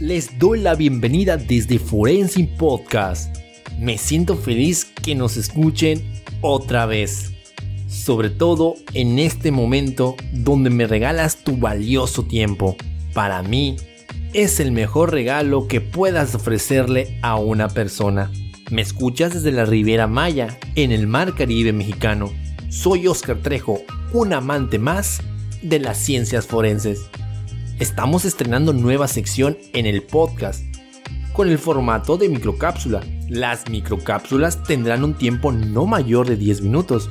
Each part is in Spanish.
Les doy la bienvenida desde Forensic Podcast. Me siento feliz que nos escuchen otra vez. Sobre todo en este momento donde me regalas tu valioso tiempo. Para mí es el mejor regalo que puedas ofrecerle a una persona. Me escuchas desde la Riviera Maya, en el Mar Caribe mexicano. Soy Oscar Trejo, un amante más de las ciencias forenses. Estamos estrenando nueva sección en el podcast con el formato de microcápsula. Las microcápsulas tendrán un tiempo no mayor de 10 minutos,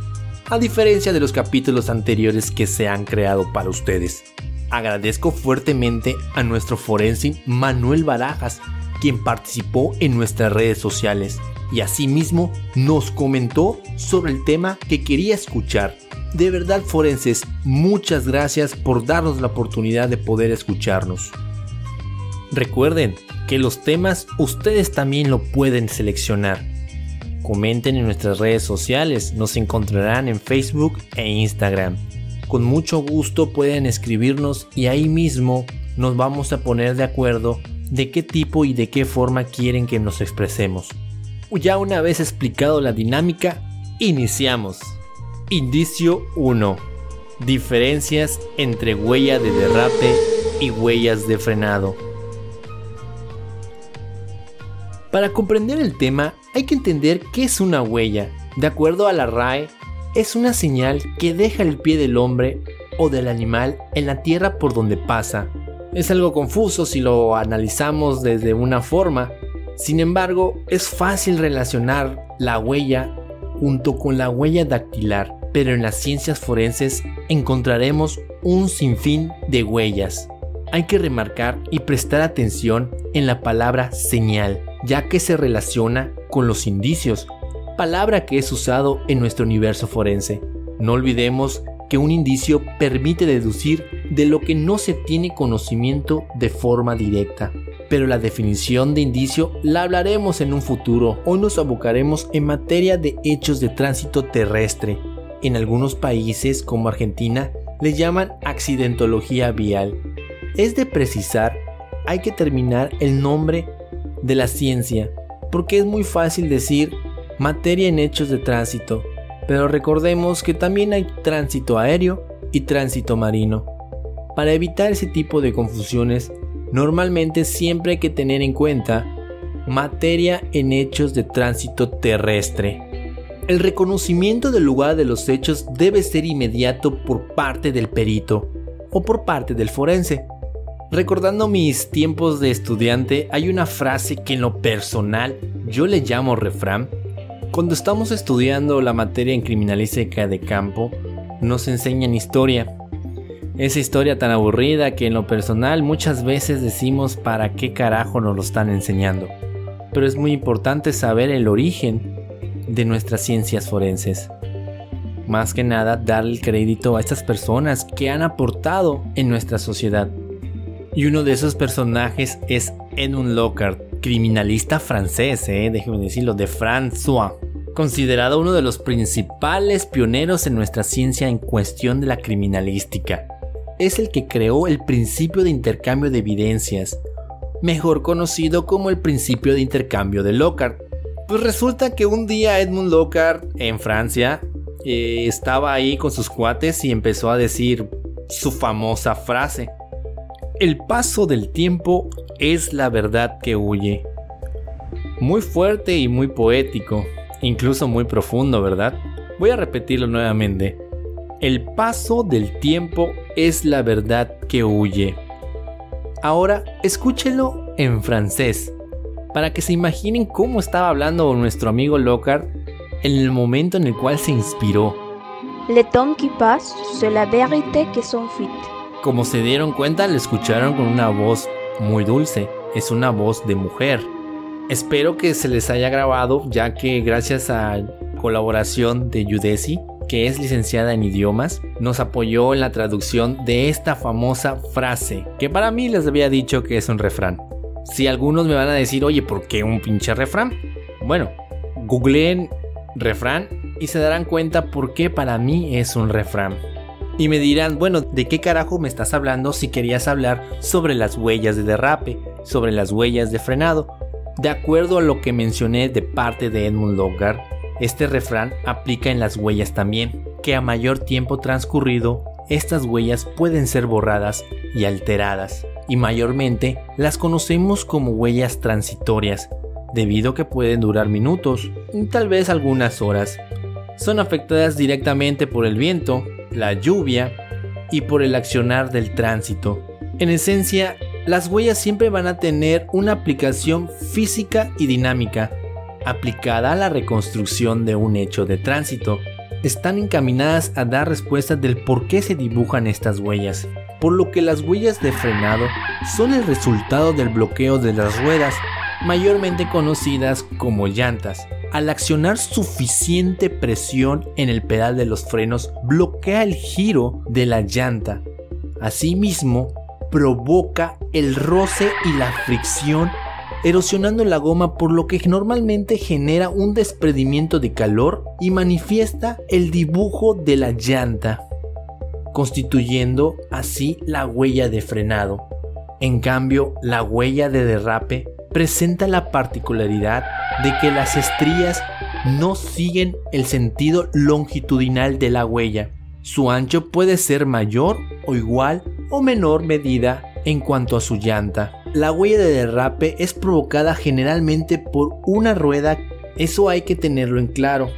a diferencia de los capítulos anteriores que se han creado para ustedes. Agradezco fuertemente a nuestro forense Manuel Barajas, quien participó en nuestras redes sociales y asimismo nos comentó sobre el tema que quería escuchar de verdad, forenses, muchas gracias por darnos la oportunidad de poder escucharnos. Recuerden que los temas ustedes también lo pueden seleccionar. Comenten en nuestras redes sociales, nos encontrarán en Facebook e Instagram. Con mucho gusto pueden escribirnos y ahí mismo nos vamos a poner de acuerdo de qué tipo y de qué forma quieren que nos expresemos. Ya una vez explicado la dinámica, iniciamos. Indicio 1. Diferencias entre huella de derrape y huellas de frenado. Para comprender el tema hay que entender qué es una huella. De acuerdo a la RAE, es una señal que deja el pie del hombre o del animal en la tierra por donde pasa. Es algo confuso si lo analizamos desde una forma, sin embargo es fácil relacionar la huella junto con la huella dactilar pero en las ciencias forenses encontraremos un sinfín de huellas. Hay que remarcar y prestar atención en la palabra señal, ya que se relaciona con los indicios, palabra que es usado en nuestro universo forense. No olvidemos que un indicio permite deducir de lo que no se tiene conocimiento de forma directa. Pero la definición de indicio la hablaremos en un futuro. Hoy nos abocaremos en materia de hechos de tránsito terrestre, en algunos países como Argentina le llaman accidentología vial. Es de precisar, hay que terminar el nombre de la ciencia, porque es muy fácil decir materia en hechos de tránsito, pero recordemos que también hay tránsito aéreo y tránsito marino. Para evitar ese tipo de confusiones, normalmente siempre hay que tener en cuenta materia en hechos de tránsito terrestre. El reconocimiento del lugar de los hechos debe ser inmediato por parte del perito o por parte del forense. Recordando mis tiempos de estudiante, hay una frase que en lo personal yo le llamo refrán. Cuando estamos estudiando la materia en criminalística de campo, nos enseñan historia. Esa historia tan aburrida que en lo personal muchas veces decimos para qué carajo nos lo están enseñando. Pero es muy importante saber el origen de nuestras ciencias forenses. Más que nada, darle crédito a estas personas que han aportado en nuestra sociedad. Y uno de esos personajes es Edmund Lockhart, criminalista francés, eh, déjeme decirlo, de François, considerado uno de los principales pioneros en nuestra ciencia en cuestión de la criminalística. Es el que creó el principio de intercambio de evidencias, mejor conocido como el principio de intercambio de Lockhart, pues resulta que un día Edmund Lockhart en Francia eh, estaba ahí con sus cuates y empezó a decir su famosa frase. El paso del tiempo es la verdad que huye. Muy fuerte y muy poético, incluso muy profundo, ¿verdad? Voy a repetirlo nuevamente. El paso del tiempo es la verdad que huye. Ahora escúchelo en francés para que se imaginen cómo estaba hablando nuestro amigo Lockhart en el momento en el cual se inspiró. Le temps qui passe, c'est la vérité que fuite. Como se dieron cuenta, le escucharon con una voz muy dulce. Es una voz de mujer. Espero que se les haya grabado, ya que gracias a colaboración de Yudesi, que es licenciada en idiomas, nos apoyó en la traducción de esta famosa frase, que para mí les había dicho que es un refrán. Si algunos me van a decir, oye, ¿por qué un pinche refrán? Bueno, googleen refrán y se darán cuenta por qué para mí es un refrán. Y me dirán, bueno, ¿de qué carajo me estás hablando si querías hablar sobre las huellas de derrape, sobre las huellas de frenado? De acuerdo a lo que mencioné de parte de Edmund Logard, este refrán aplica en las huellas también, que a mayor tiempo transcurrido, estas huellas pueden ser borradas y alteradas, y mayormente las conocemos como huellas transitorias, debido a que pueden durar minutos, tal vez algunas horas. Son afectadas directamente por el viento, la lluvia y por el accionar del tránsito. En esencia, las huellas siempre van a tener una aplicación física y dinámica, aplicada a la reconstrucción de un hecho de tránsito. Están encaminadas a dar respuestas del por qué se dibujan estas huellas, por lo que las huellas de frenado son el resultado del bloqueo de las ruedas mayormente conocidas como llantas. Al accionar suficiente presión en el pedal de los frenos, bloquea el giro de la llanta. Asimismo, provoca el roce y la fricción, erosionando la goma por lo que normalmente genera un desprendimiento de calor y manifiesta el dibujo de la llanta, constituyendo así la huella de frenado. En cambio, la huella de derrape presenta la particularidad de que las estrías no siguen el sentido longitudinal de la huella. Su ancho puede ser mayor o igual o menor medida en cuanto a su llanta. La huella de derrape es provocada generalmente por una rueda, eso hay que tenerlo en claro.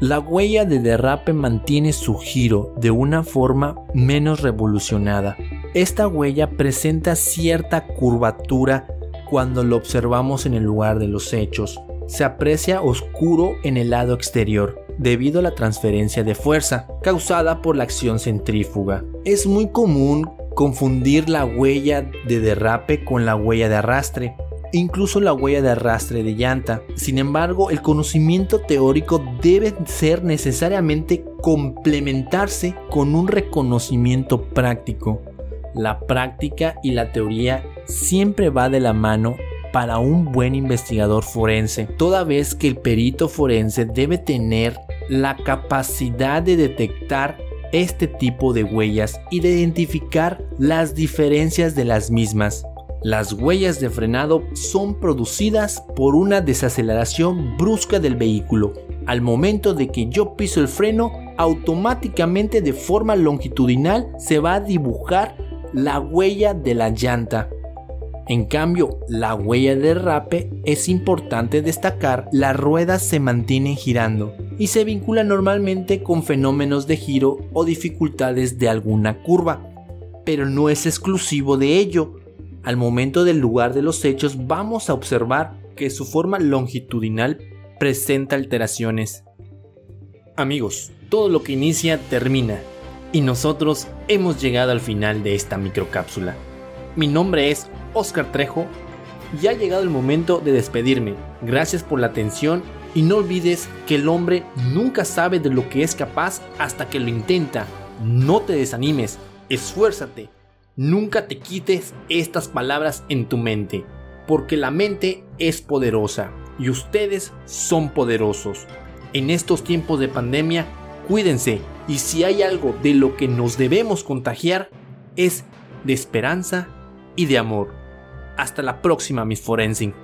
La huella de derrape mantiene su giro de una forma menos revolucionada. Esta huella presenta cierta curvatura cuando lo observamos en el lugar de los hechos. Se aprecia oscuro en el lado exterior, debido a la transferencia de fuerza causada por la acción centrífuga. Es muy común confundir la huella de derrape con la huella de arrastre, incluso la huella de arrastre de llanta. Sin embargo, el conocimiento teórico debe ser necesariamente complementarse con un reconocimiento práctico. La práctica y la teoría siempre va de la mano para un buen investigador forense, toda vez que el perito forense debe tener la capacidad de detectar este tipo de huellas y de identificar las diferencias de las mismas. Las huellas de frenado son producidas por una desaceleración brusca del vehículo. Al momento de que yo piso el freno, automáticamente de forma longitudinal se va a dibujar la huella de la llanta. En cambio, la huella de derrape es importante destacar, las ruedas se mantienen girando y se vincula normalmente con fenómenos de giro o dificultades de alguna curva, pero no es exclusivo de ello. Al momento del lugar de los hechos vamos a observar que su forma longitudinal presenta alteraciones. Amigos, todo lo que inicia termina y nosotros hemos llegado al final de esta microcápsula. Mi nombre es Oscar Trejo y ha llegado el momento de despedirme. Gracias por la atención y no olvides que el hombre nunca sabe de lo que es capaz hasta que lo intenta. No te desanimes, esfuérzate. Nunca te quites estas palabras en tu mente, porque la mente es poderosa y ustedes son poderosos. En estos tiempos de pandemia, cuídense y si hay algo de lo que nos debemos contagiar es de esperanza y de amor. Hasta la próxima, mis Forensic.